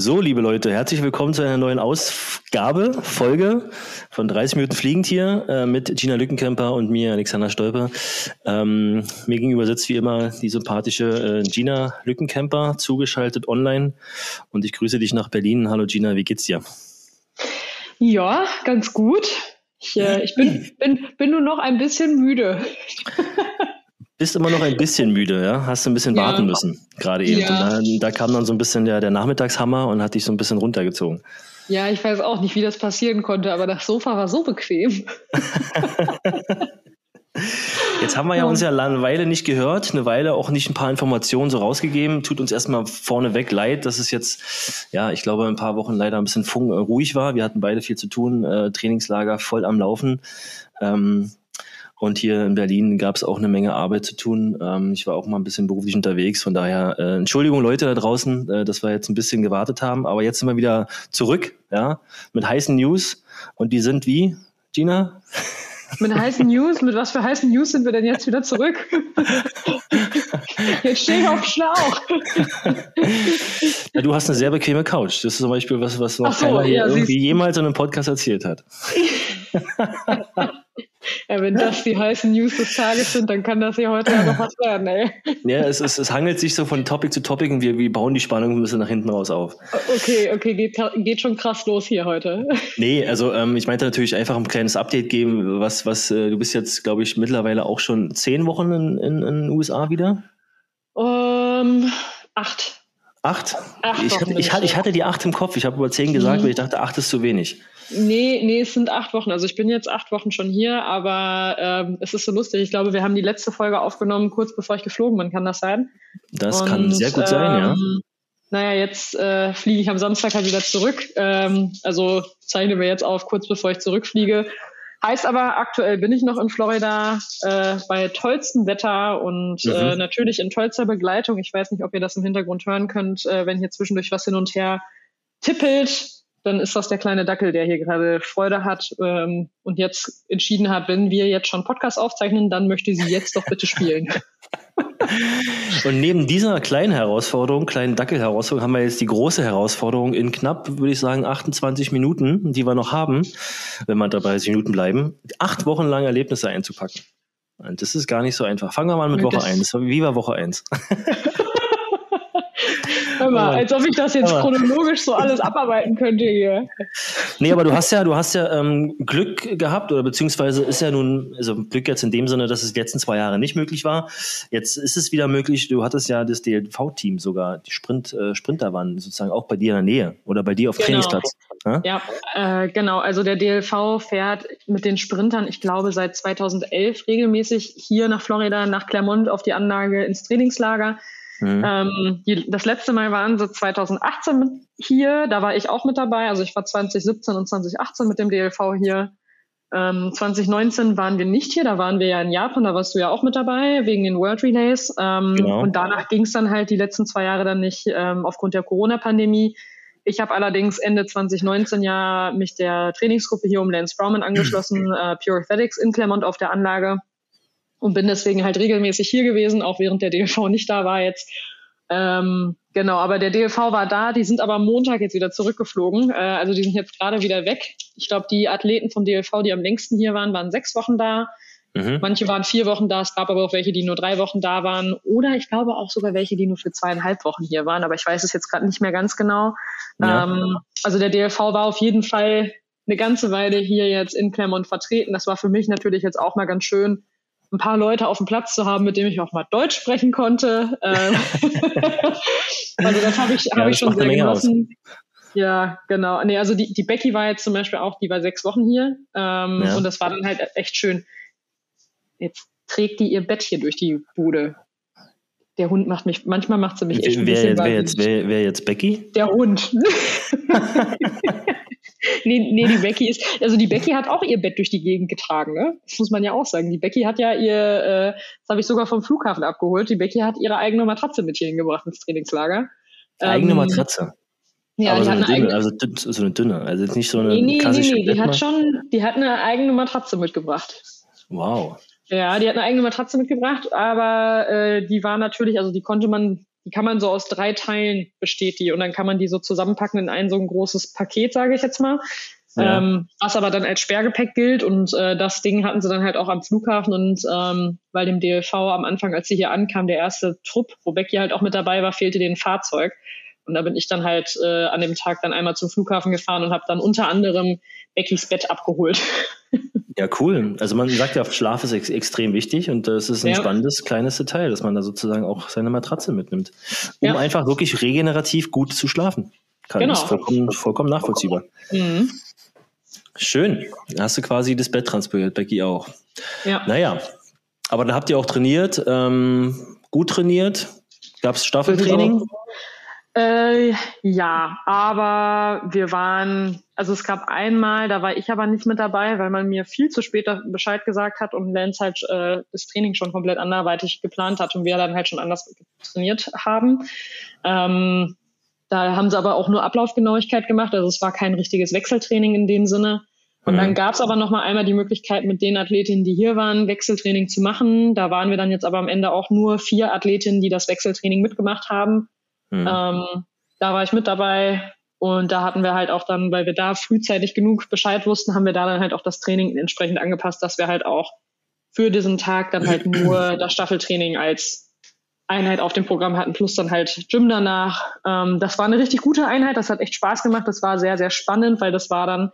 So, liebe Leute, herzlich willkommen zu einer neuen Ausgabe, Folge von 30 Minuten Fliegend hier äh, mit Gina Lückenkämper und mir, Alexander Stolpe. Ähm, mir gegenüber sitzt wie immer die sympathische äh, Gina Lückenkämper, zugeschaltet online. Und ich grüße dich nach Berlin. Hallo Gina, wie geht's dir? Ja, ganz gut. Ich, äh, ich bin, bin, bin nur noch ein bisschen müde. Bist immer noch ein bisschen müde, ja? Hast du ein bisschen ja. warten müssen, gerade eben. Ja. Da, da, kam dann so ein bisschen der, der Nachmittagshammer und hat dich so ein bisschen runtergezogen. Ja, ich weiß auch nicht, wie das passieren konnte, aber das Sofa war so bequem. Jetzt haben wir ja uns ja eine Weile nicht gehört, eine Weile auch nicht ein paar Informationen so rausgegeben. Tut uns erstmal vorneweg leid, dass es jetzt, ja, ich glaube, ein paar Wochen leider ein bisschen äh, ruhig war. Wir hatten beide viel zu tun, äh, Trainingslager voll am Laufen. Ähm, und hier in Berlin gab es auch eine Menge Arbeit zu tun. Ähm, ich war auch mal ein bisschen beruflich unterwegs. Von daher, äh, Entschuldigung Leute da draußen, äh, dass wir jetzt ein bisschen gewartet haben. Aber jetzt sind wir wieder zurück, ja, mit heißen News. Und die sind wie, Gina? Mit heißen News, mit was für heißen News sind wir denn jetzt wieder zurück? jetzt stehe ich auf Schlauch. Ja, du hast eine sehr bequeme Couch. Das ist zum Beispiel was, was noch so, keiner hier ja, irgendwie jemals in einem Podcast erzählt hat. Ja, wenn das die heißen News des Tages sind, dann kann das ja heute ja noch was werden, ey. Ja, es, es, es hangelt sich so von Topic zu Topic und wir, wir bauen die Spannung ein bisschen nach hinten raus auf. Okay, okay, geht, geht schon krass los hier heute. Nee, also ähm, ich meinte natürlich einfach ein kleines Update geben, was, was, äh, du bist jetzt, glaube ich, mittlerweile auch schon zehn Wochen in, in, in den USA wieder? Um, ähm, acht. Acht? acht ich, hatte, ich, hatte, ich hatte die acht im Kopf. Ich habe über zehn gesagt, mhm. weil ich dachte, acht ist zu wenig. Nee, nee, es sind acht Wochen. Also ich bin jetzt acht Wochen schon hier, aber ähm, es ist so lustig. Ich glaube, wir haben die letzte Folge aufgenommen, kurz bevor ich geflogen bin. Kann das sein? Das Und, kann sehr gut ähm, sein, ja. Ähm, naja, jetzt äh, fliege ich am Samstag halt wieder zurück. Ähm, also zeichnen wir jetzt auf, kurz bevor ich zurückfliege. Heißt aber, aktuell bin ich noch in Florida äh, bei tollstem Wetter und äh, mhm. äh, natürlich in tollster Begleitung. Ich weiß nicht, ob ihr das im Hintergrund hören könnt, äh, wenn hier zwischendurch was hin und her tippelt dann ist das der kleine Dackel, der hier gerade Freude hat ähm, und jetzt entschieden hat, wenn wir jetzt schon Podcast aufzeichnen, dann möchte sie jetzt doch bitte spielen. Und neben dieser kleinen Herausforderung, kleinen Dackel-Herausforderung, haben wir jetzt die große Herausforderung in knapp, würde ich sagen, 28 Minuten, die wir noch haben, wenn wir dabei 30 Minuten bleiben, acht Wochen lang Erlebnisse einzupacken. Und das ist gar nicht so einfach. Fangen wir mal mit Woche 1. Wie war Woche 1? Hör mal, als ob ich das jetzt aber. chronologisch so alles abarbeiten könnte hier. Nee, aber du hast ja, du hast ja ähm, Glück gehabt oder beziehungsweise ist ja nun, also Glück jetzt in dem Sinne, dass es die letzten zwei Jahre nicht möglich war. Jetzt ist es wieder möglich. Du hattest ja das DLV-Team sogar, die Sprint, äh, Sprinter waren sozusagen auch bei dir in der Nähe oder bei dir auf genau. Trainingsplatz. Ja, ja äh, genau. Also der DLV fährt mit den Sprintern, ich glaube, seit 2011 regelmäßig hier nach Florida, nach Clermont auf die Anlage ins Trainingslager. Mhm. Ähm, die, das letzte Mal waren sie 2018 hier, da war ich auch mit dabei. Also ich war 2017 und 2018 mit dem DLV hier. Ähm, 2019 waren wir nicht hier, da waren wir ja in Japan, da warst du ja auch mit dabei, wegen den World Relays. Ähm, genau. Und danach ging es dann halt die letzten zwei Jahre dann nicht ähm, aufgrund der Corona-Pandemie. Ich habe allerdings Ende 2019 ja mich der Trainingsgruppe hier um Lance Browman angeschlossen, äh, Pure Athletics in Claremont auf der Anlage und bin deswegen halt regelmäßig hier gewesen, auch während der DLV nicht da war jetzt. Ähm, genau, aber der DLV war da, die sind aber am Montag jetzt wieder zurückgeflogen. Äh, also die sind jetzt gerade wieder weg. Ich glaube, die Athleten vom DLV, die am längsten hier waren, waren sechs Wochen da. Mhm. Manche waren vier Wochen da, es gab aber auch welche, die nur drei Wochen da waren. Oder ich glaube auch sogar welche, die nur für zweieinhalb Wochen hier waren, aber ich weiß es jetzt gerade nicht mehr ganz genau. Ja. Ähm, also der DLV war auf jeden Fall eine ganze Weile hier jetzt in Claremont vertreten. Das war für mich natürlich jetzt auch mal ganz schön, ein paar Leute auf dem Platz zu haben, mit dem ich auch mal Deutsch sprechen konnte. Ähm, also das habe ich, ja, hab ich schon sehr genossen. Ja, genau. Nee, also die, die Becky war jetzt zum Beispiel auch, die war sechs Wochen hier. Ähm, ja. Und das war dann halt echt schön. Jetzt trägt die ihr Bett hier durch die Bude. Der Hund macht mich, manchmal macht sie mich echt wer, ein bisschen wer, jetzt, wer, wer jetzt Becky? Der Hund. nee, nee, die Becky ist, also die Becky hat auch ihr Bett durch die Gegend getragen, ne? Das muss man ja auch sagen. Die Becky hat ja ihr, äh, das habe ich sogar vom Flughafen abgeholt, die Becky hat ihre eigene Matratze mit hier hingebracht ins Trainingslager. Eigene ähm, Matratze? Ja, Aber die so hat eine, dünne, eigene, also so eine dünne, also jetzt nicht so eine nee, nee, klassische nee, nee, die hat schon, die hat eine eigene Matratze mitgebracht. Wow. Ja, die hat eine eigene Matratze mitgebracht, aber äh, die war natürlich, also die konnte man die kann man so aus drei Teilen besteht die und dann kann man die so zusammenpacken in ein so ein großes Paket, sage ich jetzt mal. Ja. Ähm, was aber dann als Sperrgepäck gilt und äh, das Ding hatten sie dann halt auch am Flughafen und ähm, weil dem DLV am Anfang, als sie hier ankam, der erste Trupp, wo Becky halt auch mit dabei war, fehlte den Fahrzeug. Und da bin ich dann halt äh, an dem Tag dann einmal zum Flughafen gefahren und habe dann unter anderem Beckys Bett abgeholt. Ja, cool. Also man sagt ja, Schlaf ist ex extrem wichtig und das ist ein ja. spannendes kleines Detail, dass man da sozusagen auch seine Matratze mitnimmt, um ja. einfach wirklich regenerativ gut zu schlafen. Kann genau. ist vollkommen, vollkommen nachvollziehbar. Mhm. Schön. Dann hast du quasi das Bett transportiert, Becky auch. Ja. Naja, aber dann habt ihr auch trainiert, ähm, gut trainiert. Gab es Staffeltraining? Äh, ja, aber wir waren, also es gab einmal, da war ich aber nicht mit dabei, weil man mir viel zu spät Bescheid gesagt hat und Lance halt äh, das Training schon komplett anderweitig geplant hat und wir dann halt schon anders trainiert haben. Ähm, da haben sie aber auch nur Ablaufgenauigkeit gemacht, also es war kein richtiges Wechseltraining in dem Sinne. Und dann mhm. gab es aber noch mal einmal die Möglichkeit, mit den Athletinnen, die hier waren, Wechseltraining zu machen. Da waren wir dann jetzt aber am Ende auch nur vier Athletinnen, die das Wechseltraining mitgemacht haben. Mhm. Ähm, da war ich mit dabei und da hatten wir halt auch dann, weil wir da frühzeitig genug Bescheid wussten, haben wir da dann halt auch das Training entsprechend angepasst, dass wir halt auch für diesen Tag dann halt nur das Staffeltraining als Einheit auf dem Programm hatten, plus dann halt Gym danach. Ähm, das war eine richtig gute Einheit, das hat echt Spaß gemacht, das war sehr, sehr spannend, weil das war dann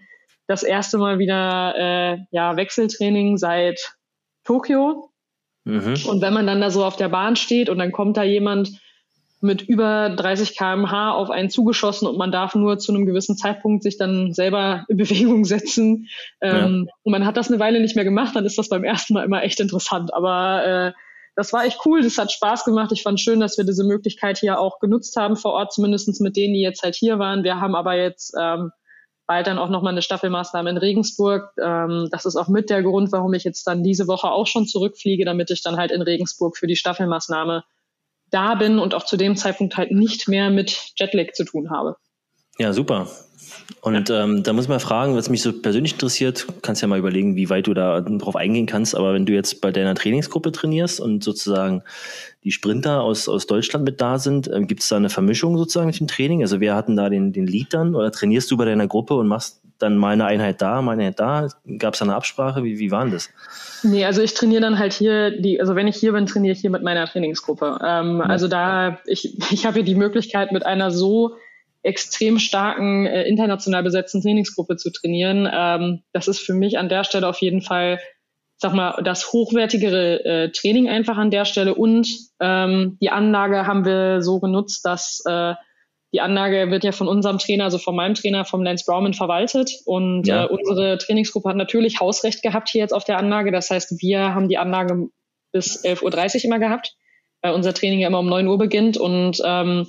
das erste Mal wieder äh, ja, Wechseltraining seit Tokio. Mhm. Und wenn man dann da so auf der Bahn steht und dann kommt da jemand mit über 30 km/h auf einen zugeschossen und man darf nur zu einem gewissen Zeitpunkt sich dann selber in Bewegung setzen. Ähm, ja. Und man hat das eine Weile nicht mehr gemacht, dann ist das beim ersten Mal immer echt interessant. Aber äh, das war echt cool, das hat Spaß gemacht. Ich fand schön, dass wir diese Möglichkeit hier auch genutzt haben vor Ort, zumindest mit denen, die jetzt halt hier waren. Wir haben aber jetzt ähm, bald dann auch nochmal eine Staffelmaßnahme in Regensburg. Ähm, das ist auch mit der Grund, warum ich jetzt dann diese Woche auch schon zurückfliege, damit ich dann halt in Regensburg für die Staffelmaßnahme da bin und auch zu dem Zeitpunkt halt nicht mehr mit Jetlag zu tun habe. Ja, super. Und ähm, da muss man fragen, was mich so persönlich interessiert, kannst ja mal überlegen, wie weit du da drauf eingehen kannst, aber wenn du jetzt bei deiner Trainingsgruppe trainierst und sozusagen die Sprinter aus, aus Deutschland mit da sind, ähm, gibt es da eine Vermischung sozusagen mit dem Training? Also wer hat denn da den, den Lead dann oder trainierst du bei deiner Gruppe und machst dann mal eine Einheit da, mal eine Einheit da? Gab es da eine Absprache? Wie, wie war denn das? Nee, also ich trainiere dann halt hier, die, also wenn ich hier bin, trainiere ich hier mit meiner Trainingsgruppe. Ähm. Also da, ich, ich habe hier die Möglichkeit, mit einer so extrem starken, äh, international besetzten Trainingsgruppe zu trainieren. Ähm, das ist für mich an der Stelle auf jeden Fall, sag mal, das hochwertigere äh, Training einfach an der Stelle. Und ähm, die Anlage haben wir so genutzt, dass äh, die Anlage wird ja von unserem Trainer, also von meinem Trainer, vom Lance Browman verwaltet. Und ja. äh, unsere Trainingsgruppe hat natürlich Hausrecht gehabt hier jetzt auf der Anlage. Das heißt, wir haben die Anlage bis 11.30 Uhr immer gehabt, weil unser Training ja immer um 9 Uhr beginnt. Und ähm,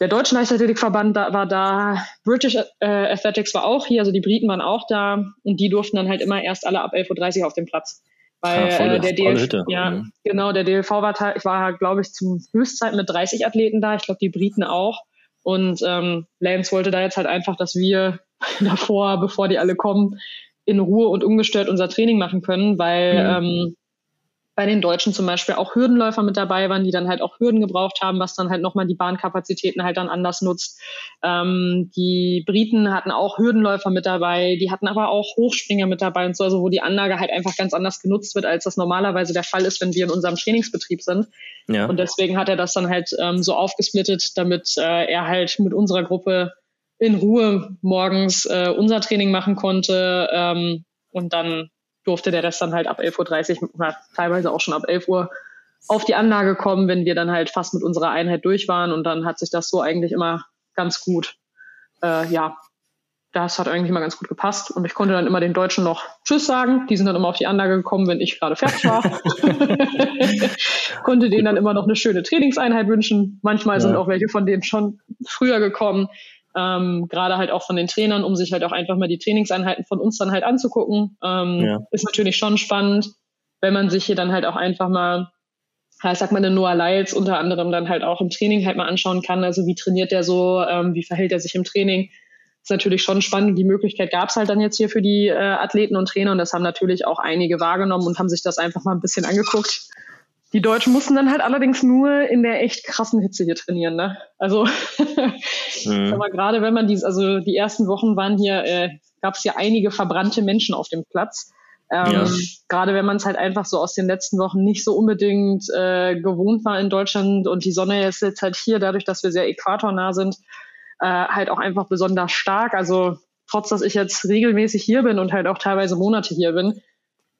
der Deutsche Leichtathletikverband da, war da, British äh, Athletics war auch hier, also die Briten waren auch da und die durften dann halt immer erst alle ab 11.30 Uhr auf dem Platz. Weil ja, volle, äh, der DLV, ja, mhm. genau, der DLV war, ich war, glaube ich, zum Höchstzeit mit 30 Athleten da, ich glaube die Briten auch. Und ähm, Lance wollte da jetzt halt einfach, dass wir davor, bevor die alle kommen, in Ruhe und ungestört unser Training machen können, weil mhm. ähm, bei den Deutschen zum Beispiel auch Hürdenläufer mit dabei waren, die dann halt auch Hürden gebraucht haben, was dann halt nochmal die Bahnkapazitäten halt dann anders nutzt. Ähm, die Briten hatten auch Hürdenläufer mit dabei, die hatten aber auch Hochspringer mit dabei und so, also wo die Anlage halt einfach ganz anders genutzt wird, als das normalerweise der Fall ist, wenn wir in unserem Trainingsbetrieb sind. Ja. Und deswegen hat er das dann halt ähm, so aufgesplittet, damit äh, er halt mit unserer Gruppe in Ruhe morgens äh, unser Training machen konnte ähm, und dann durfte der Rest dann halt ab 11.30 Uhr oder teilweise auch schon ab 11 Uhr auf die Anlage kommen, wenn wir dann halt fast mit unserer Einheit durch waren. Und dann hat sich das so eigentlich immer ganz gut, äh, ja, das hat eigentlich immer ganz gut gepasst. Und ich konnte dann immer den Deutschen noch Tschüss sagen. Die sind dann immer auf die Anlage gekommen, wenn ich gerade fertig war. konnte denen dann immer noch eine schöne Trainingseinheit wünschen. Manchmal ja. sind auch welche von denen schon früher gekommen ähm, gerade halt auch von den Trainern, um sich halt auch einfach mal die Trainingseinheiten von uns dann halt anzugucken. Ähm, ja. Ist natürlich schon spannend, wenn man sich hier dann halt auch einfach mal, ja, ich sag mal, den Noah Lyles unter anderem dann halt auch im Training halt mal anschauen kann. Also wie trainiert der so, ähm, wie verhält er sich im Training. Ist natürlich schon spannend. Die Möglichkeit gab es halt dann jetzt hier für die äh, Athleten und Trainer und das haben natürlich auch einige wahrgenommen und haben sich das einfach mal ein bisschen angeguckt die Deutschen mussten dann halt allerdings nur in der echt krassen Hitze hier trainieren. Ne? Also mhm. aber gerade wenn man dies, also die ersten Wochen waren hier, äh, gab es ja einige verbrannte Menschen auf dem Platz. Ähm, ja. Gerade wenn man es halt einfach so aus den letzten Wochen nicht so unbedingt äh, gewohnt war in Deutschland und die Sonne ist jetzt halt hier, dadurch, dass wir sehr äquatornah sind, äh, halt auch einfach besonders stark. Also trotz, dass ich jetzt regelmäßig hier bin und halt auch teilweise Monate hier bin,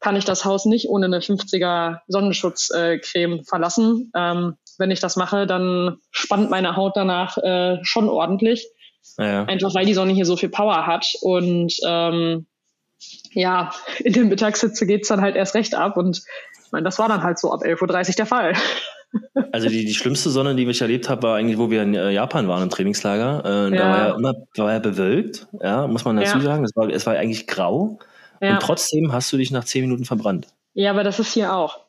kann ich das Haus nicht ohne eine 50er Sonnenschutzcreme äh, verlassen. Ähm, wenn ich das mache, dann spannt meine Haut danach äh, schon ordentlich. Ja. Einfach weil die Sonne hier so viel Power hat. Und ähm, ja, in der Mittagssitze geht's dann halt erst recht ab. Und ich meine, das war dann halt so ab 11.30 Uhr der Fall. Also die, die schlimmste Sonne, die ich erlebt habe, war eigentlich, wo wir in äh, Japan waren im Trainingslager. Äh, ja. Da war ja immer war ja bewölkt, ja, muss man dazu ja. sagen. Es war, es war eigentlich grau. Ja. Und trotzdem hast du dich nach zehn Minuten verbrannt. Ja, aber das ist hier auch.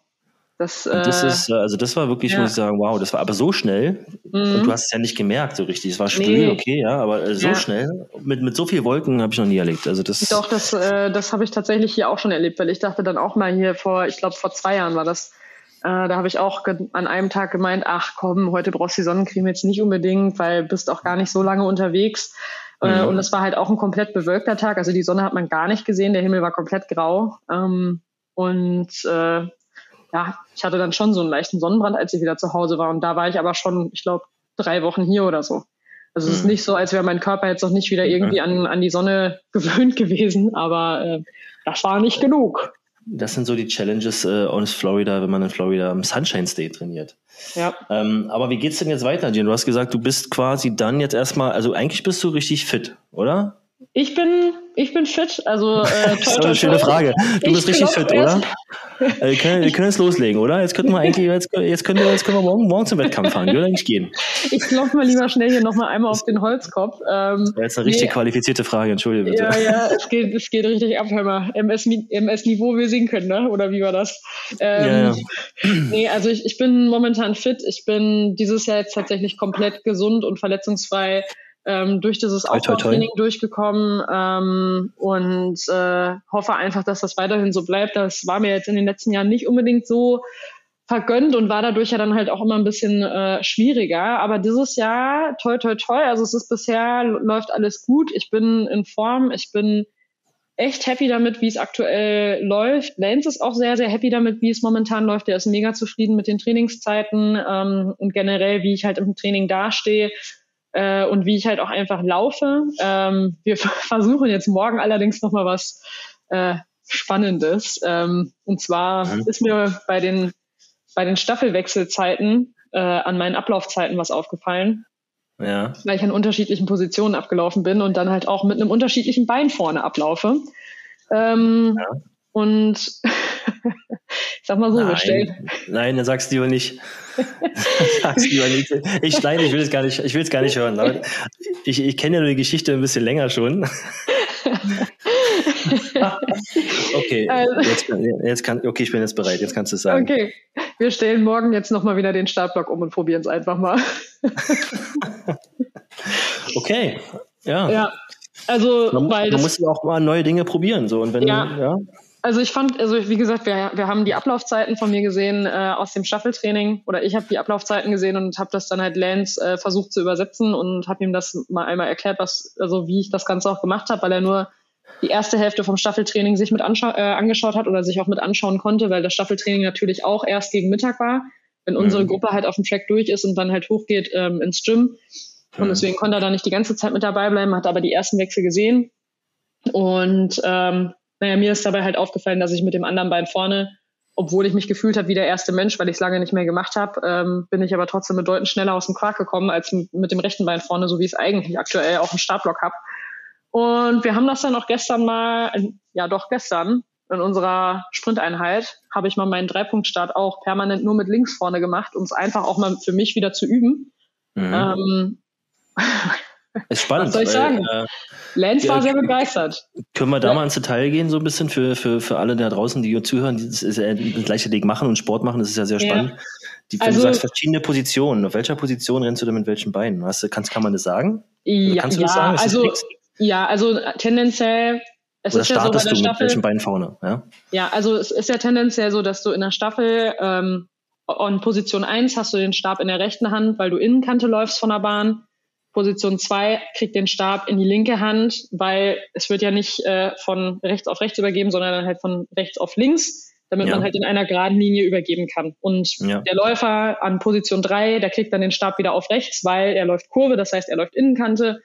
Das, und das äh, ist, also das war wirklich, ja. muss ich sagen, wow, das war aber so schnell. Mhm. Und du hast es ja nicht gemerkt so richtig. Es war schwül, nee. okay, ja, aber äh, so ja. schnell, mit, mit so viel Wolken habe ich noch nie erlebt. Also das Doch, das, äh, das habe ich tatsächlich hier auch schon erlebt, weil ich dachte dann auch mal hier vor, ich glaube vor zwei Jahren war das, äh, da habe ich auch an einem Tag gemeint, ach komm, heute brauchst du die Sonnencreme jetzt nicht unbedingt, weil bist auch gar nicht so lange unterwegs. Äh, mhm. Und es war halt auch ein komplett bewölkter Tag. Also die Sonne hat man gar nicht gesehen, der Himmel war komplett grau. Ähm, und äh, ja, ich hatte dann schon so einen leichten Sonnenbrand, als ich wieder zu Hause war. Und da war ich aber schon, ich glaube, drei Wochen hier oder so. Also es ist mhm. nicht so, als wäre mein Körper jetzt noch nicht wieder irgendwie an, an die Sonne gewöhnt gewesen, aber äh, das war nicht genug. Das sind so die Challenges äh, aus Florida, wenn man in Florida am Sunshine State trainiert. Ja. Ähm, aber wie geht's denn jetzt weiter, Jen? Du hast gesagt, du bist quasi dann jetzt erstmal, also eigentlich bist du richtig fit, oder? Ich bin, ich bin fit. Also, äh, toi, das ist eine schöne Frage. Du bist richtig fit, oder? äh, wir, können, wir können jetzt loslegen, oder? Jetzt könnten wir eigentlich, jetzt, jetzt, können, wir, jetzt können wir morgen, morgen zum Wettkampf fahren. Würde eigentlich gehen. Ich klopfe mal lieber schnell hier nochmal einmal auf den Holzkopf. Ähm, das ist eine richtig nee, qualifizierte Frage, entschuldige bitte. Ja, ja, es geht, es geht richtig ab, hör mal. MS-Niveau wir singen können, ne? Oder wie war das? Ähm, ja, ja. Nee, also ich, ich bin momentan fit. Ich bin dieses Jahr jetzt tatsächlich komplett gesund und verletzungsfrei ähm, durch dieses Aufbautraining durchgekommen ähm, und äh, hoffe einfach, dass das weiterhin so bleibt. Das war mir jetzt in den letzten Jahren nicht unbedingt so vergönnt und war dadurch ja dann halt auch immer ein bisschen äh, schwieriger. Aber dieses Jahr, toi, toi, toi, also es ist bisher, läuft alles gut. Ich bin in Form, ich bin echt happy damit, wie es aktuell läuft. Lance ist auch sehr, sehr happy damit, wie es momentan läuft. Der ist mega zufrieden mit den Trainingszeiten ähm, und generell, wie ich halt im Training dastehe äh, und wie ich halt auch einfach laufe. Ähm, wir versuchen jetzt morgen allerdings nochmal was äh, Spannendes. Ähm, und zwar mhm. ist mir bei den, bei den Staffelwechselzeiten äh, an meinen Ablaufzeiten was aufgefallen. Ja. Weil ich an unterschiedlichen Positionen abgelaufen bin und dann halt auch mit einem unterschiedlichen Bein vorne ablaufe. Ähm, ja. Und ich sag mal so, nein, stellen. Nein, dann sagst du lieber nicht. sagst lieber nicht. Ich, nein, ich will es gar nicht, ich will es gar nicht hören. Ich, ich kenne ja nur die Geschichte ein bisschen länger schon. okay, also, jetzt, jetzt kann, okay, ich bin jetzt bereit. Jetzt kannst du es sagen. Okay, wir stellen morgen jetzt nochmal wieder den Startblock um und probieren es einfach mal. okay, ja. Ja, also, man, weil man muss ja auch mal neue Dinge probieren. So. Und wenn, ja. ja. Also ich fand, also wie gesagt, wir, wir haben die Ablaufzeiten von mir gesehen äh, aus dem Staffeltraining oder ich habe die Ablaufzeiten gesehen und habe das dann halt Lance äh, versucht zu übersetzen und habe ihm das mal einmal erklärt, was, also wie ich das Ganze auch gemacht habe, weil er nur die erste Hälfte vom Staffeltraining sich mit äh, angeschaut hat oder sich auch mit anschauen konnte, weil das Staffeltraining natürlich auch erst gegen Mittag war, wenn unsere mhm. Gruppe halt auf dem Track durch ist und dann halt hochgeht ähm, ins Gym. Und deswegen konnte er da nicht die ganze Zeit mit dabei bleiben, hat aber die ersten Wechsel gesehen. Und ähm, naja, mir ist dabei halt aufgefallen, dass ich mit dem anderen Bein vorne, obwohl ich mich gefühlt habe wie der erste Mensch, weil ich es lange nicht mehr gemacht habe, ähm, bin ich aber trotzdem bedeutend schneller aus dem Quark gekommen als mit dem rechten Bein vorne, so wie ich es eigentlich aktuell auch im Startblock habe. Und wir haben das dann auch gestern mal, ja doch gestern, in unserer Sprinteinheit, habe ich mal meinen Dreipunktstart auch permanent nur mit links vorne gemacht, um es einfach auch mal für mich wieder zu üben. Mhm. Ähm, ist spannend. Was soll ich sagen? äh, Lance war sehr begeistert. Können wir da ja. mal ins Detail gehen, so ein bisschen für, für, für alle da draußen, die zuhören, die das, ist, äh, das Leichtathletik machen und Sport machen, das ist ja sehr spannend. Ja. Die, also, du sagst verschiedene Positionen. Auf welcher Position rennst du denn mit welchen Beinen? Hast du, kannst, kann man das sagen? Ja, kannst du das sagen? Ist also, ja, also tendenziell es Oder ist ja so bei der Staffel, mit welchen Beinen vorne? Ja? ja, also es ist ja tendenziell so, dass du in der Staffel ähm, on Position 1 hast du den Stab in der rechten Hand, weil du Innenkante läufst von der Bahn. Position 2 kriegt den Stab in die linke Hand, weil es wird ja nicht äh, von rechts auf rechts übergeben, sondern dann halt von rechts auf links, damit ja. man halt in einer geraden Linie übergeben kann. Und ja. der Läufer an Position 3, der kriegt dann den Stab wieder auf rechts, weil er läuft Kurve, das heißt, er läuft Innenkante.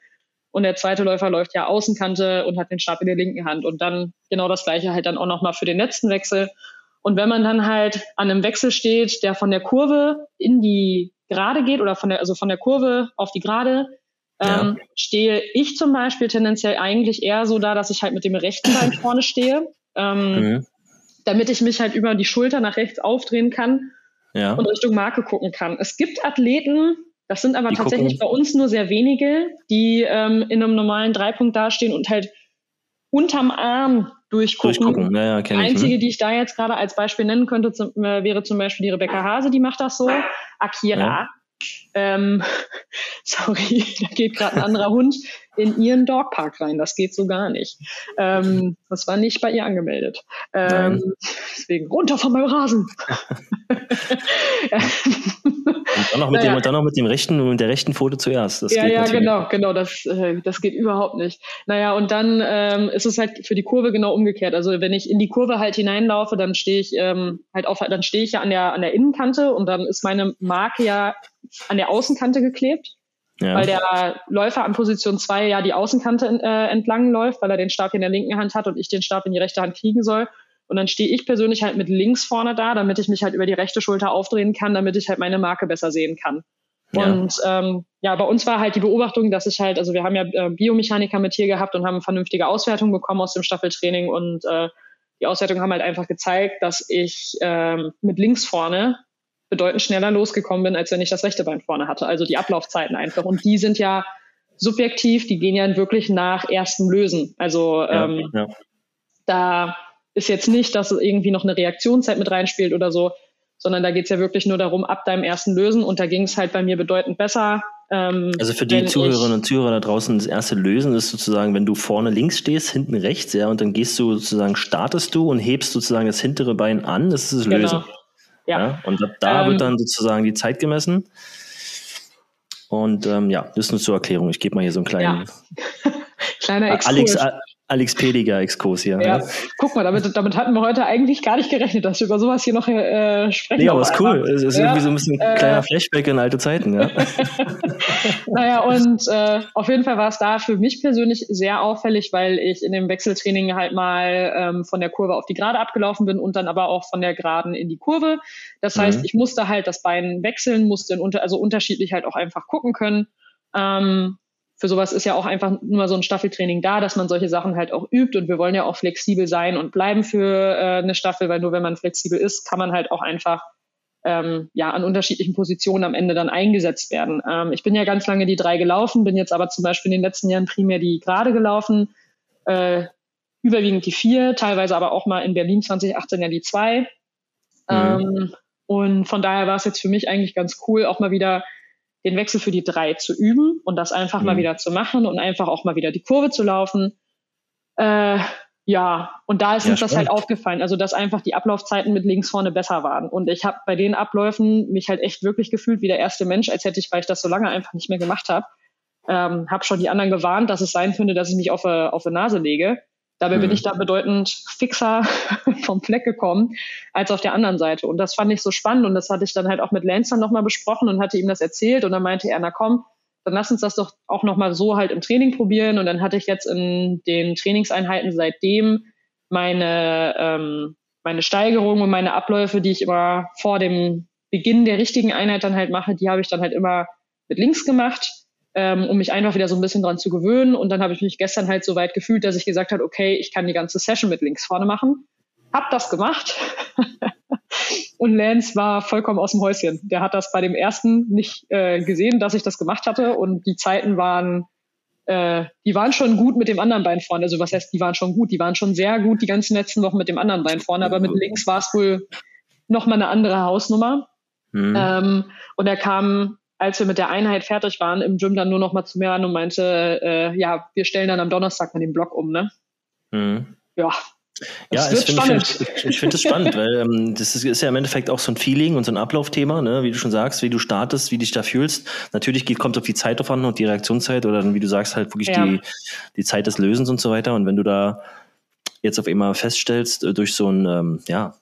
Und der zweite Läufer läuft ja Außenkante und hat den Stab in der linken Hand. Und dann genau das gleiche halt dann auch nochmal für den letzten Wechsel. Und wenn man dann halt an einem Wechsel steht, der von der Kurve in die Gerade geht oder von der, also von der Kurve auf die Gerade, ja. ähm, stehe ich zum Beispiel tendenziell eigentlich eher so da, dass ich halt mit dem rechten Bein vorne stehe, ähm, mhm. damit ich mich halt über die Schulter nach rechts aufdrehen kann ja. und Richtung Marke gucken kann. Es gibt Athleten, das sind aber die tatsächlich gucken. bei uns nur sehr wenige, die ähm, in einem normalen Dreipunkt dastehen und halt unterm Arm durchgucken. durchgucken. Ja, ja, die einzige, ich, ne? die ich da jetzt gerade als Beispiel nennen könnte, zum, äh, wäre zum Beispiel die Rebecca Hase, die macht das so. Akira. Ja. Ähm, sorry, da geht gerade ein anderer Hund in ihren Dogpark rein. Das geht so gar nicht. Ähm, das war nicht bei ihr angemeldet. Ähm, deswegen runter von meinem Rasen. Und dann noch mit, naja. dem, dann noch mit dem rechten, mit der rechten Pfote zuerst. Das ja, ja, genau, genau. Das, äh, das geht überhaupt nicht. Naja, und dann ähm, ist es halt für die Kurve genau umgekehrt. Also wenn ich in die Kurve halt hineinlaufe, dann stehe ich ähm, halt auf, dann stehe ich ja an der an der Innenkante und dann ist meine Marke ja an der Außenkante geklebt. Ja. Weil der Läufer an Position 2 ja die Außenkante äh, entlang läuft, weil er den Stab in der linken Hand hat und ich den Stab in die rechte Hand kriegen soll. Und dann stehe ich persönlich halt mit links vorne da, damit ich mich halt über die rechte Schulter aufdrehen kann, damit ich halt meine Marke besser sehen kann. Ja. Und ähm, ja, bei uns war halt die Beobachtung, dass ich halt, also wir haben ja äh, Biomechaniker mit hier gehabt und haben vernünftige Auswertungen bekommen aus dem Staffeltraining und äh, die Auswertungen haben halt einfach gezeigt, dass ich ähm, mit links vorne bedeutend schneller losgekommen bin, als wenn ich das rechte Bein vorne hatte. Also die Ablaufzeiten einfach. Und die sind ja subjektiv, die gehen ja wirklich nach ersten Lösen. Also ähm, ja, ja. da ist jetzt nicht, dass irgendwie noch eine Reaktionszeit mit reinspielt oder so, sondern da geht es ja wirklich nur darum, ab deinem ersten Lösen und da ging es halt bei mir bedeutend besser. Ähm, also für die Zuhörerinnen und Zuhörer da draußen, das erste Lösen ist sozusagen, wenn du vorne links stehst, hinten rechts, ja, und dann gehst du sozusagen, startest du und hebst sozusagen das hintere Bein an, das ist das genau. Lösen. Ja. ja. Und ab da ähm, wird dann sozusagen die Zeit gemessen. Und ähm, ja, das ist nur zur Erklärung. Ich gebe mal hier so einen kleinen. Ja. Kleiner Exkurs. Alex, Alex Pediger Exkurs hier. Ja, ja. guck mal, damit, damit hatten wir heute eigentlich gar nicht gerechnet, dass wir über sowas hier noch äh, sprechen. Nee, aber ist cool. Es ist ja, irgendwie so ein bisschen ein äh, kleiner Flashback in alte Zeiten, ja. naja, und äh, auf jeden Fall war es da für mich persönlich sehr auffällig, weil ich in dem Wechseltraining halt mal ähm, von der Kurve auf die Gerade abgelaufen bin und dann aber auch von der Geraden in die Kurve. Das heißt, mhm. ich musste halt das Bein wechseln, musste in unter, also unterschiedlich halt auch einfach gucken können. Ähm, für sowas ist ja auch einfach nur so ein Staffeltraining da, dass man solche Sachen halt auch übt und wir wollen ja auch flexibel sein und bleiben für äh, eine Staffel, weil nur wenn man flexibel ist, kann man halt auch einfach ähm, ja an unterschiedlichen Positionen am Ende dann eingesetzt werden. Ähm, ich bin ja ganz lange die drei gelaufen, bin jetzt aber zum Beispiel in den letzten Jahren primär die gerade gelaufen, äh, überwiegend die vier, teilweise aber auch mal in Berlin 2018 ja die zwei. Mhm. Ähm, und von daher war es jetzt für mich eigentlich ganz cool, auch mal wieder den Wechsel für die drei zu üben und das einfach mhm. mal wieder zu machen und einfach auch mal wieder die Kurve zu laufen. Äh, ja, und da ist ja, uns das halt aufgefallen, also dass einfach die Ablaufzeiten mit links vorne besser waren. Und ich habe bei den Abläufen mich halt echt wirklich gefühlt wie der erste Mensch, als hätte ich, weil ich das so lange einfach nicht mehr gemacht habe, ähm, habe schon die anderen gewarnt, dass es sein könnte, dass ich mich auf, äh, auf die Nase lege. Dabei mhm. bin ich da bedeutend fixer vom Fleck gekommen als auf der anderen Seite. Und das fand ich so spannend. Und das hatte ich dann halt auch mit Lance dann nochmal besprochen und hatte ihm das erzählt. Und dann meinte er, na komm, dann lass uns das doch auch nochmal so halt im Training probieren. Und dann hatte ich jetzt in den Trainingseinheiten seitdem meine, ähm, meine Steigerung und meine Abläufe, die ich immer vor dem Beginn der richtigen Einheit dann halt mache, die habe ich dann halt immer mit links gemacht ähm, um mich einfach wieder so ein bisschen dran zu gewöhnen. Und dann habe ich mich gestern halt so weit gefühlt, dass ich gesagt habe, okay, ich kann die ganze Session mit links vorne machen. Hab das gemacht. und Lance war vollkommen aus dem Häuschen. Der hat das bei dem ersten nicht äh, gesehen, dass ich das gemacht hatte. Und die Zeiten waren, äh, die waren schon gut mit dem anderen Bein vorne. Also was heißt, die waren schon gut? Die waren schon sehr gut die ganzen letzten Wochen mit dem anderen Bein vorne. Aber mit links war es wohl nochmal eine andere Hausnummer. Mhm. Ähm, und er kam als wir mit der Einheit fertig waren, im Gym dann nur noch mal zu mir an und meinte, äh, ja, wir stellen dann am Donnerstag mal den Block um, ne? Mhm. Ja, Ja, ich finde ich, ich find spannend, weil ähm, das ist, ist, ja im Endeffekt auch so ein Feeling und so ein Ablaufthema, ne? wie du schon sagst, wie du startest, wie du dich da fühlst. Natürlich geht, kommt auf die Zeit davon und die Reaktionszeit oder dann, wie du sagst, halt wirklich ja. die, die Zeit des Lösens und so weiter. Und wenn du da jetzt auf einmal feststellst, äh, durch so ein ähm, ja,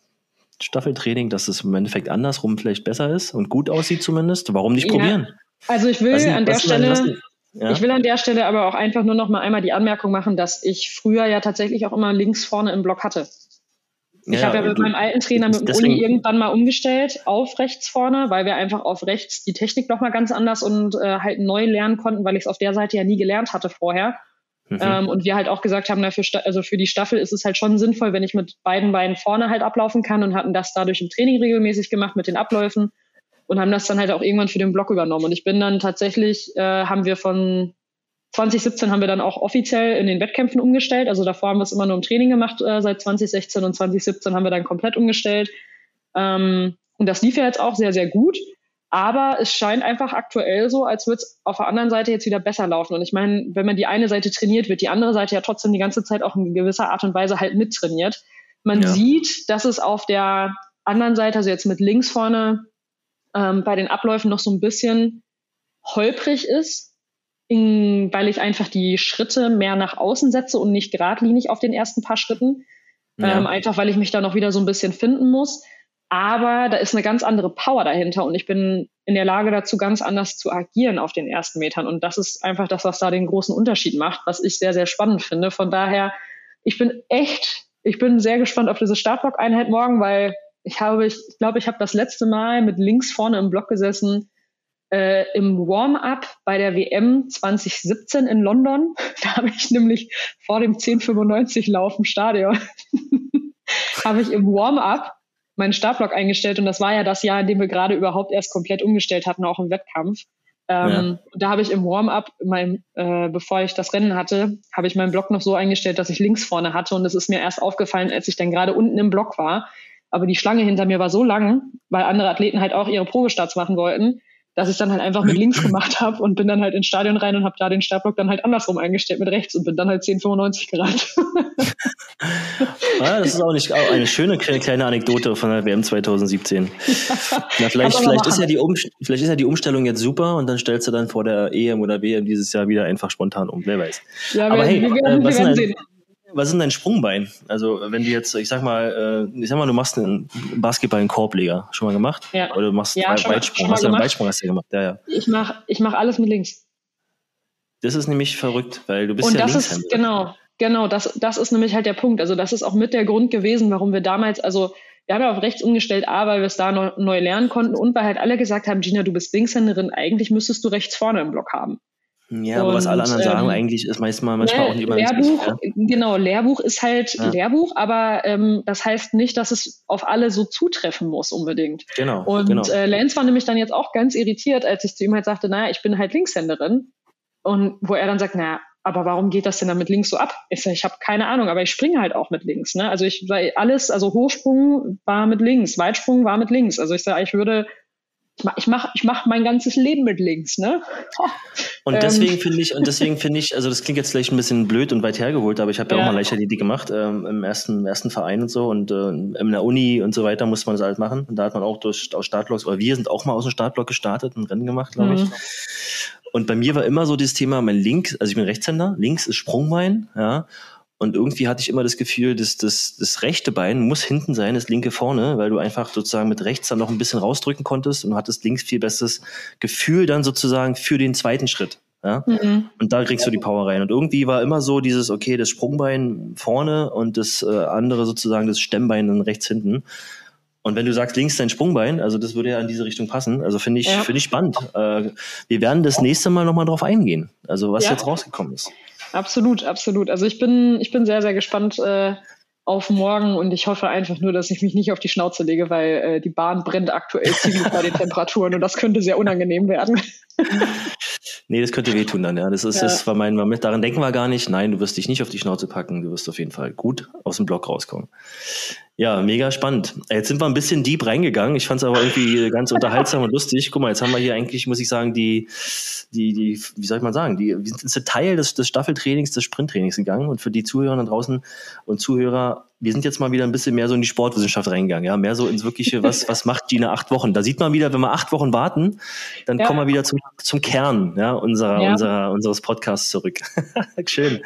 Staffeltraining, dass es im Endeffekt andersrum vielleicht besser ist und gut aussieht zumindest, warum nicht probieren? Also ich will an der Stelle ja. Ich will an der Stelle aber auch einfach nur noch mal einmal die Anmerkung machen, dass ich früher ja tatsächlich auch immer links vorne im Block hatte. Ich ja, habe ja mit meinem alten Trainer mit dem Uni irgendwann mal umgestellt auf rechts vorne, weil wir einfach auf rechts die Technik noch mal ganz anders und äh, halt neu lernen konnten, weil ich es auf der Seite ja nie gelernt hatte vorher. Mhm. Ähm, und wir halt auch gesagt haben, na, für, also für die Staffel ist es halt schon sinnvoll, wenn ich mit beiden Beinen vorne halt ablaufen kann und hatten das dadurch im Training regelmäßig gemacht mit den Abläufen und haben das dann halt auch irgendwann für den Blog übernommen. Und ich bin dann tatsächlich, äh, haben wir von 2017 haben wir dann auch offiziell in den Wettkämpfen umgestellt. Also davor haben wir es immer nur im Training gemacht äh, seit 2016 und 2017 haben wir dann komplett umgestellt. Ähm, und das lief ja jetzt auch sehr, sehr gut. Aber es scheint einfach aktuell so, als würde es auf der anderen Seite jetzt wieder besser laufen. Und ich meine, wenn man die eine Seite trainiert, wird die andere Seite ja trotzdem die ganze Zeit auch in gewisser Art und Weise halt mittrainiert. Man ja. sieht, dass es auf der anderen Seite, also jetzt mit links vorne, ähm, bei den Abläufen noch so ein bisschen holprig ist, in, weil ich einfach die Schritte mehr nach außen setze und nicht geradlinig auf den ersten paar Schritten. Ja. Ähm, einfach weil ich mich da noch wieder so ein bisschen finden muss. Aber da ist eine ganz andere Power dahinter und ich bin in der Lage dazu, ganz anders zu agieren auf den ersten Metern. Und das ist einfach das, was da den großen Unterschied macht, was ich sehr, sehr spannend finde. Von daher, ich bin echt, ich bin sehr gespannt auf diese Startblock-Einheit morgen, weil ich habe, ich, glaube, ich habe das letzte Mal mit links vorne im Block gesessen äh, im Warm-up bei der WM 2017 in London. Da habe ich nämlich vor dem 1095 Lauf im Stadion habe ich im Warm-up meinen Startblock eingestellt und das war ja das Jahr, in dem wir gerade überhaupt erst komplett umgestellt hatten, auch im Wettkampf. Ähm, ja. Da habe ich im Warm-up, äh, bevor ich das Rennen hatte, habe ich meinen Block noch so eingestellt, dass ich links vorne hatte und es ist mir erst aufgefallen, als ich dann gerade unten im Block war, aber die Schlange hinter mir war so lang, weil andere Athleten halt auch ihre Probestarts machen wollten, dass ich dann halt einfach mit links gemacht habe und bin dann halt ins Stadion rein und habe da den Startblock dann halt andersrum eingestellt mit rechts und bin dann halt 10,95 gerannt. ja, das ist auch nicht auch eine schöne kleine Anekdote von der WM 2017. Na, vielleicht vielleicht ist, ja die um, vielleicht ist ja die Umstellung jetzt super und dann stellst du dann vor der EM oder WM dieses Jahr wieder einfach spontan um, wer weiß. Ja, Aber wir, hey, wir, äh, was wir sind was ist denn dein Sprungbein? Also wenn du jetzt, ich sag mal, äh, ich sag mal, du machst einen Basketball einen Korbleger, schon mal gemacht? Ja. Oder du machst ja, schon, Weitsprung, hast du einen Weitsprung hast du ja gemacht, ja, ja. Ich mach, ich mach alles mit links. Das ist nämlich verrückt, weil du bist Und ja das ist, genau, genau, das, das ist nämlich halt der Punkt. Also das ist auch mit der Grund gewesen, warum wir damals, also wir haben ja auf rechts umgestellt, A, weil wir es da neu, neu lernen konnten und weil halt alle gesagt haben, Gina, du bist Linkshänderin, eigentlich müsstest du rechts vorne im Block haben. Ja, aber was alle anderen sagen, ähm, eigentlich ist manchmal, manchmal ne, auch nicht immer Lehrbuch, ja? Genau, Lehrbuch ist halt ja. Lehrbuch, aber ähm, das heißt nicht, dass es auf alle so zutreffen muss unbedingt. Genau. Und genau. Äh, Lance war nämlich dann jetzt auch ganz irritiert, als ich zu ihm halt sagte, naja, ich bin halt Linkshänderin. Und wo er dann sagt, naja, aber warum geht das denn dann mit links so ab? Ich sage, ich habe keine Ahnung, aber ich springe halt auch mit links. Ne? Also ich alles, also Hochsprung war mit links, Weitsprung war mit links. Also ich sage, ich würde ich mache ich mach mein ganzes Leben mit links, ne? Und ähm. deswegen finde ich, und deswegen finde ich, also das klingt jetzt vielleicht ein bisschen blöd und weit hergeholt, aber ich habe ja, ja, auch mal Leichtathletik gemacht, ähm, im ersten, im ersten Verein und so und äh, in der Uni und so weiter muss man das halt machen. Und da hat man auch durch aus Startblocks, oder wir sind auch mal aus dem Startblock gestartet, ein Rennen gemacht, glaube ich. Mhm. Und bei mir war immer so dieses Thema, mein Links, also ich bin Rechtshänder, links ist Sprungbein, ja. Und irgendwie hatte ich immer das Gefühl, dass das, das rechte Bein muss hinten sein, das linke vorne, weil du einfach sozusagen mit rechts dann noch ein bisschen rausdrücken konntest und hattest links viel besseres Gefühl dann sozusagen für den zweiten Schritt. Ja? Mhm. Und da kriegst du die Power rein. Und irgendwie war immer so dieses, okay, das Sprungbein vorne und das äh, andere sozusagen das Stemmbein dann rechts hinten. Und wenn du sagst links dein Sprungbein, also das würde ja in diese Richtung passen. Also finde ich, ja. finde ich spannend. Äh, wir werden das nächste Mal nochmal drauf eingehen. Also was ja. jetzt rausgekommen ist. Absolut, absolut. Also ich bin, ich bin sehr, sehr gespannt äh, auf morgen und ich hoffe einfach nur, dass ich mich nicht auf die Schnauze lege, weil äh, die Bahn brennt aktuell ziemlich bei den Temperaturen und das könnte sehr unangenehm werden. nee, das könnte wehtun dann, ja. Das ist, ja. das war mein Moment. Daran denken wir gar nicht. Nein, du wirst dich nicht auf die Schnauze packen. Du wirst auf jeden Fall gut aus dem Block rauskommen. Ja, mega spannend. Jetzt sind wir ein bisschen deep reingegangen. Ich fand es aber irgendwie ganz unterhaltsam und lustig. Guck mal, jetzt haben wir hier eigentlich, muss ich sagen, die, die, die, wie soll ich mal sagen, die, wir sind Teil des, des Staffeltrainings, des Sprinttrainings gegangen. Und für die Zuhörer da draußen und Zuhörer, wir sind jetzt mal wieder ein bisschen mehr so in die Sportwissenschaft reingegangen, ja, mehr so ins wirkliche, was, was macht Gina acht Wochen? Da sieht man wieder, wenn wir acht Wochen warten, dann ja. kommen wir wieder zum, zum Kern, ja, unserer, ja. unserer, unseres Podcasts zurück. Schön.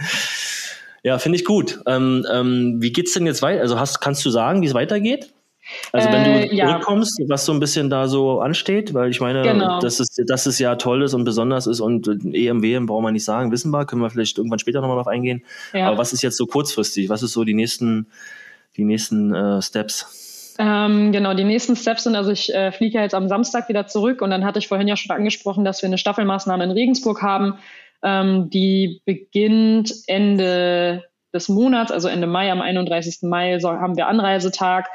Ja, finde ich gut. Ähm, ähm, wie geht's denn jetzt weiter? Also hast, kannst du sagen, wie es weitergeht? Also wenn du äh, zurückkommst, ja. was so ein bisschen da so ansteht, weil ich meine, genau. dass, es, dass es ja toll ist und besonders ist und EMW brauchen wir nicht sagen, wissen wir, können wir vielleicht irgendwann später nochmal drauf eingehen. Ja. Aber was ist jetzt so kurzfristig? Was ist so die nächsten, die nächsten äh, Steps? Ähm, genau, die nächsten Steps sind, also ich äh, fliege ja jetzt am Samstag wieder zurück und dann hatte ich vorhin ja schon angesprochen, dass wir eine Staffelmaßnahme in Regensburg haben ähm, die beginnt Ende des Monats, also Ende Mai, am 31. Mai so, haben wir Anreisetag.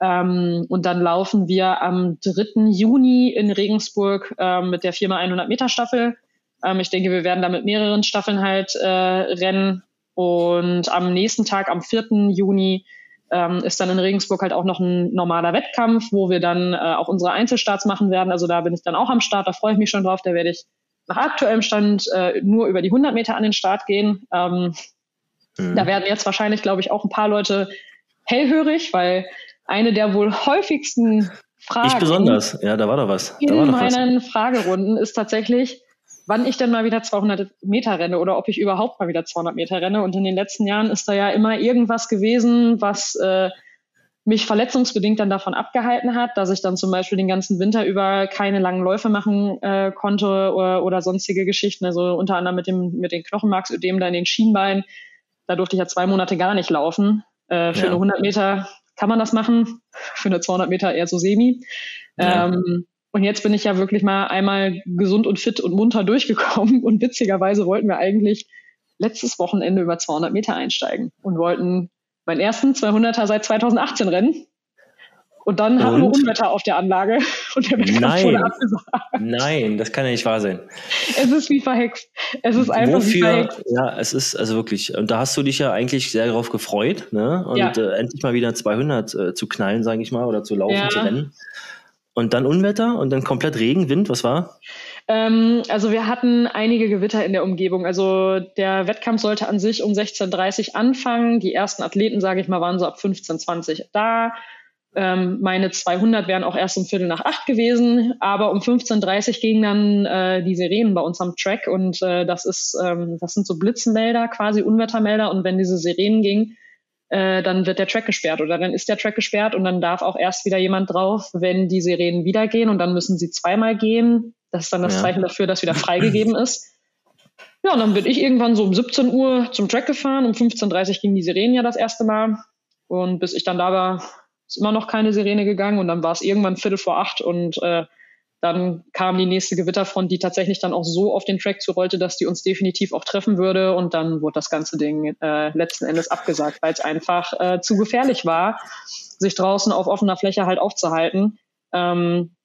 Ähm, und dann laufen wir am 3. Juni in Regensburg ähm, mit der Firma 100 Meter Staffel. Ähm, ich denke, wir werden da mit mehreren Staffeln halt äh, rennen. Und am nächsten Tag, am 4. Juni, ähm, ist dann in Regensburg halt auch noch ein normaler Wettkampf, wo wir dann äh, auch unsere Einzelstarts machen werden. Also da bin ich dann auch am Start, da freue ich mich schon drauf. Da werde ich nach aktuellem Stand äh, nur über die 100 Meter an den Start gehen. Ähm, mhm. Da werden jetzt wahrscheinlich, glaube ich, auch ein paar Leute hellhörig, weil eine der wohl häufigsten Fragen. Ich besonders, ja, da war doch was. Da in meinen was. Fragerunden ist tatsächlich, wann ich denn mal wieder 200 Meter renne oder ob ich überhaupt mal wieder 200 Meter renne. Und in den letzten Jahren ist da ja immer irgendwas gewesen, was äh, mich verletzungsbedingt dann davon abgehalten hat, dass ich dann zum Beispiel den ganzen Winter über keine langen Läufe machen äh, konnte oder, oder sonstige Geschichten, also unter anderem mit dem mit den Knochenmarksödemen da in den Schienbeinen. Da durfte ich ja zwei Monate gar nicht laufen. Äh, für ja. eine 100 Meter kann man das machen, für eine 200 Meter eher so semi. Ja. Ähm, und jetzt bin ich ja wirklich mal einmal gesund und fit und munter durchgekommen und witzigerweise wollten wir eigentlich letztes Wochenende über 200 Meter einsteigen und wollten meinen ersten 200er seit 2018 rennen. Und dann und? hatten wir Unwetter auf der Anlage und der Wettkampf Nein. wurde abgesagt. Nein, das kann ja nicht wahr sein. Es ist wie verhext. Es ist einfach Wofür, wie verhext. Ja, es ist also wirklich. Und da hast du dich ja eigentlich sehr darauf gefreut, ne? Und ja. äh, endlich mal wieder 200 äh, zu knallen, sage ich mal, oder zu laufen, ja. zu rennen. Und dann Unwetter und dann komplett Regen, Wind, was war? Ähm, also wir hatten einige Gewitter in der Umgebung. Also der Wettkampf sollte an sich um 16.30 Uhr anfangen. Die ersten Athleten, sage ich mal, waren so ab 15.20 Uhr da. Ähm, meine 200 wären auch erst um Viertel nach acht gewesen, aber um 15.30 Uhr gingen dann äh, die Sirenen bei uns am Track und äh, das ist, ähm, das sind so Blitzenmelder, quasi Unwettermelder und wenn diese Sirenen gingen, äh, dann wird der Track gesperrt oder dann ist der Track gesperrt und dann darf auch erst wieder jemand drauf, wenn die Sirenen wieder gehen und dann müssen sie zweimal gehen. Das ist dann das ja. Zeichen dafür, dass wieder freigegeben ist. Ja, und dann bin ich irgendwann so um 17 Uhr zum Track gefahren. Um 15.30 Uhr gingen die Sirenen ja das erste Mal. Und bis ich dann da war, ist immer noch keine Sirene gegangen. Und dann war es irgendwann Viertel vor acht und äh, dann kam die nächste Gewitterfront, die tatsächlich dann auch so auf den Track zurollte, dass die uns definitiv auch treffen würde. Und dann wurde das ganze Ding äh, letzten Endes abgesagt, weil es einfach äh, zu gefährlich war, sich draußen auf offener Fläche halt aufzuhalten. Ähm,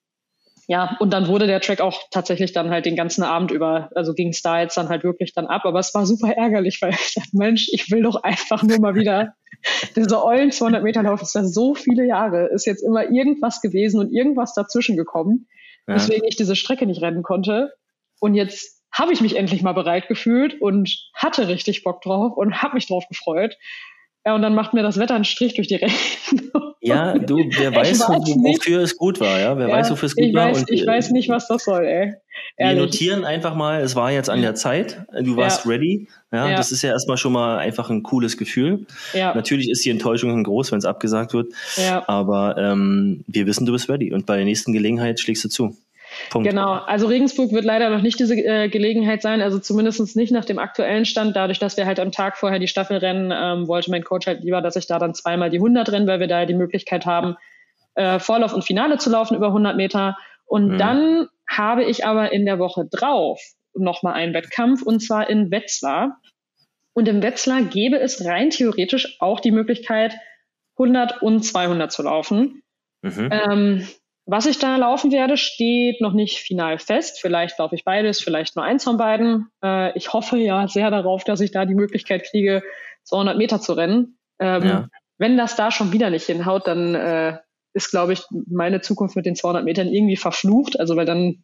ja, und dann wurde der Track auch tatsächlich dann halt den ganzen Abend über, also ging es da jetzt dann halt wirklich dann ab. Aber es war super ärgerlich, weil ich dachte, Mensch, ich will doch einfach nur mal wieder diese ollen 200 Meter Lauf. Das ist ja so viele Jahre, ist jetzt immer irgendwas gewesen und irgendwas dazwischen gekommen ja. weswegen ich diese Strecke nicht rennen konnte. Und jetzt habe ich mich endlich mal bereit gefühlt und hatte richtig Bock drauf und habe mich drauf gefreut. Ja, und dann macht mir das Wetter einen Strich durch die Rechnung. Ja, du, wer weiß, weiß wofür es gut war, ja. Wer ja, weiß, wofür es gut ich war. Weiß, und, ich weiß nicht, was das soll, ey. Ehrlich. Wir notieren einfach mal, es war jetzt an der Zeit, du warst ja. ready. Ja, ja, das ist ja erstmal schon mal einfach ein cooles Gefühl. Ja. Natürlich ist die Enttäuschung groß, wenn es abgesagt wird. Ja. Aber ähm, wir wissen, du bist ready. Und bei der nächsten Gelegenheit schlägst du zu. Punkt. Genau, also Regensburg wird leider noch nicht diese äh, Gelegenheit sein, also zumindest nicht nach dem aktuellen Stand. Dadurch, dass wir halt am Tag vorher die Staffel rennen, ähm, wollte mein Coach halt lieber, dass ich da dann zweimal die 100 renne, weil wir da die Möglichkeit haben, äh, Vorlauf und Finale zu laufen über 100 Meter. Und mhm. dann habe ich aber in der Woche drauf nochmal einen Wettkampf und zwar in Wetzlar. Und im Wetzlar gäbe es rein theoretisch auch die Möglichkeit, 100 und 200 zu laufen. Mhm. Ähm, was ich da laufen werde, steht noch nicht final fest. Vielleicht laufe ich beides, vielleicht nur eins von beiden. Äh, ich hoffe ja sehr darauf, dass ich da die Möglichkeit kriege, 200 Meter zu rennen. Ähm, ja. wenn das da schon wieder nicht hinhaut, dann äh, ist, glaube ich, meine Zukunft mit den 200 Metern irgendwie verflucht. Also, weil dann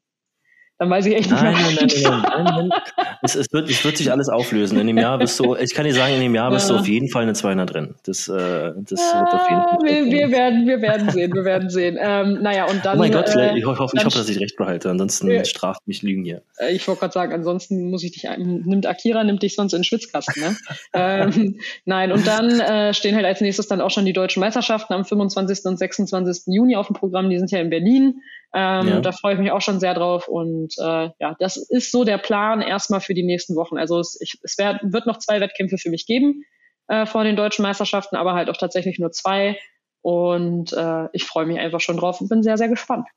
dann weiß ich echt nicht nein, mehr. Nein, nein, nein, nein. Es, es, wird, es wird sich alles auflösen. In dem Jahr bist du, ich kann dir sagen, in dem Jahr bist du auf jeden Fall eine 200 drin. Das, äh, das ja, wird auf jeden Fall. Wir, wir, werden, wir werden sehen, wir werden sehen. Ähm, naja, und dann. Oh mein Gott, äh, ich, hoffe, ich hoffe, dass ich recht behalte. Ansonsten äh, straft mich Lügen hier. Äh, ich wollte gerade sagen, ansonsten muss ich dich, nimmt Akira, nimmt dich sonst in den Schwitzkasten. Ne? ähm, nein, und dann äh, stehen halt als nächstes dann auch schon die deutschen Meisterschaften am 25. und 26. Juni auf dem Programm. Die sind ja in Berlin. Ähm, ja. Da freue ich mich auch schon sehr drauf. Und äh, ja, das ist so der Plan erstmal für die nächsten Wochen. Also es, ich, es wär, wird noch zwei Wettkämpfe für mich geben äh, vor den deutschen Meisterschaften, aber halt auch tatsächlich nur zwei. Und äh, ich freue mich einfach schon drauf und bin sehr, sehr gespannt.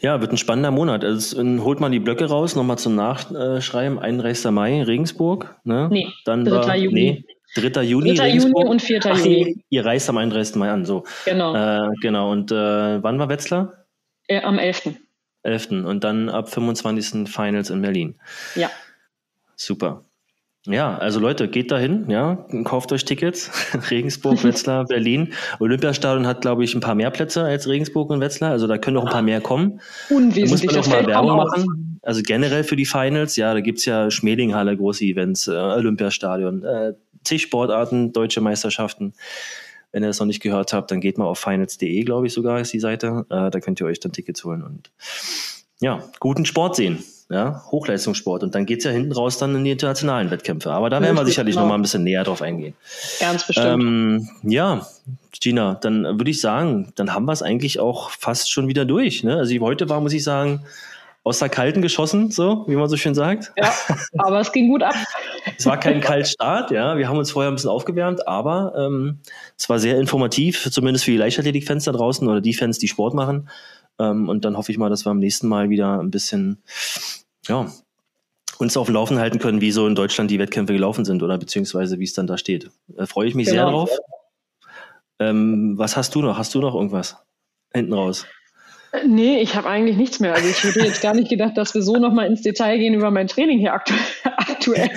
Ja, wird ein spannender Monat. Also, holt man die Blöcke raus, nochmal zum Nachschreiben. 31. Mai, Regensburg. Ne? Nee, Dann 3. War, Juni. Nee, 3. Juni. 3. Juni und 4. Ach, Juni. Ihr reist am 31. Mai an, so. Genau. Äh, genau. Und äh, wann war Wetzlar? Äh, am 11. 11. Und dann ab 25. Finals in Berlin. Ja. Super. Ja, also Leute, geht dahin, ja, kauft euch Tickets. Regensburg, Wetzlar, Berlin. Olympiastadion hat, glaube ich, ein paar mehr Plätze als Regensburg und Wetzlar. Also da können noch ein paar mehr kommen. Unwesentlich. Da muss man auch mal Werbung machen. Also generell für die Finals, ja, da gibt's ja Schmelinghalle, große Events, äh, Olympiastadion, äh, zig Sportarten, deutsche Meisterschaften. Wenn ihr das noch nicht gehört habt, dann geht mal auf finals.de, glaube ich sogar, ist die Seite. Äh, da könnt ihr euch dann Tickets holen und ja, guten Sport sehen. Ja, Hochleistungssport. Und dann geht es ja hinten raus dann in die internationalen Wettkämpfe. Aber da werden wir sicherlich genau. noch mal ein bisschen näher drauf eingehen. Ganz bestimmt. Ähm, ja, Gina, dann würde ich sagen, dann haben wir es eigentlich auch fast schon wieder durch. Ne? Also heute war, muss ich sagen, aus der Kalten geschossen, so wie man so schön sagt. Ja, aber es ging gut ab. es war kein Kaltstart, ja. Wir haben uns vorher ein bisschen aufgewärmt, aber ähm, es war sehr informativ, zumindest für die Leichtathletik-Fans da draußen oder die Fans, die Sport machen. Ähm, und dann hoffe ich mal, dass wir am nächsten Mal wieder ein bisschen, ja, uns auf dem Laufen halten können, wie so in Deutschland die Wettkämpfe gelaufen sind oder beziehungsweise wie es dann da steht. Da freue ich mich genau. sehr drauf. Ähm, was hast du noch? Hast du noch irgendwas hinten raus? Nee, ich habe eigentlich nichts mehr. Also ich hätte jetzt gar nicht gedacht, dass wir so nochmal ins Detail gehen über mein Training hier aktu aktuell.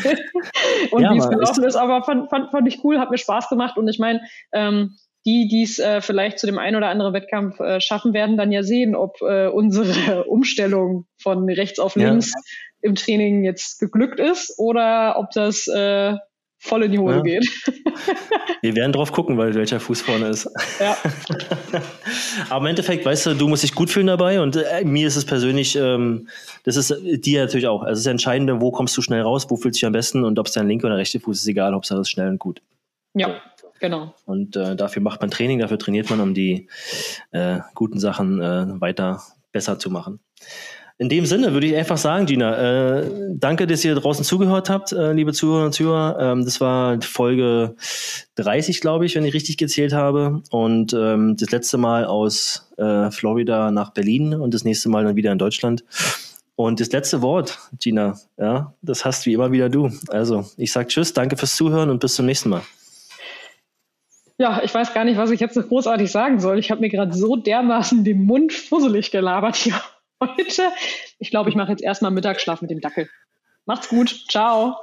Und ja, wie es gelaufen ist, aber fand, fand, fand ich cool, hat mir Spaß gemacht. Und ich meine, ähm, die, die es äh, vielleicht zu dem einen oder anderen Wettkampf äh, schaffen, werden dann ja sehen, ob äh, unsere Umstellung von rechts auf links ja. im Training jetzt geglückt ist oder ob das äh, voll in die Hose ja. geht. Wir werden drauf gucken, weil welcher Fuß vorne ist. Ja. Aber im Endeffekt, weißt du, du musst dich gut fühlen dabei und äh, mir ist es persönlich, ähm, das ist äh, dir natürlich auch. Also es ist entscheidend, wo kommst du schnell raus, wo fühlst du dich am besten und ob es dein linker oder rechter Fuß ist, egal, Hauptsache es ist schnell und gut. Ja, genau. Und äh, dafür macht man Training, dafür trainiert man, um die äh, guten Sachen äh, weiter besser zu machen. In dem Sinne würde ich einfach sagen, Gina, äh, danke, dass ihr draußen zugehört habt, äh, liebe Zuhörer und Zuhörer. Ähm, das war Folge 30, glaube ich, wenn ich richtig gezählt habe. Und ähm, das letzte Mal aus äh, Florida nach Berlin und das nächste Mal dann wieder in Deutschland. Und das letzte Wort, Gina, ja, das hast wie immer wieder du. Also, ich sag Tschüss, danke fürs Zuhören und bis zum nächsten Mal. Ja, ich weiß gar nicht, was ich jetzt noch großartig sagen soll. Ich habe mir gerade so dermaßen den Mund fusselig gelabert hier heute. Ich glaube, ich mache jetzt erstmal Mittagsschlaf mit dem Dackel. Macht's gut. Ciao.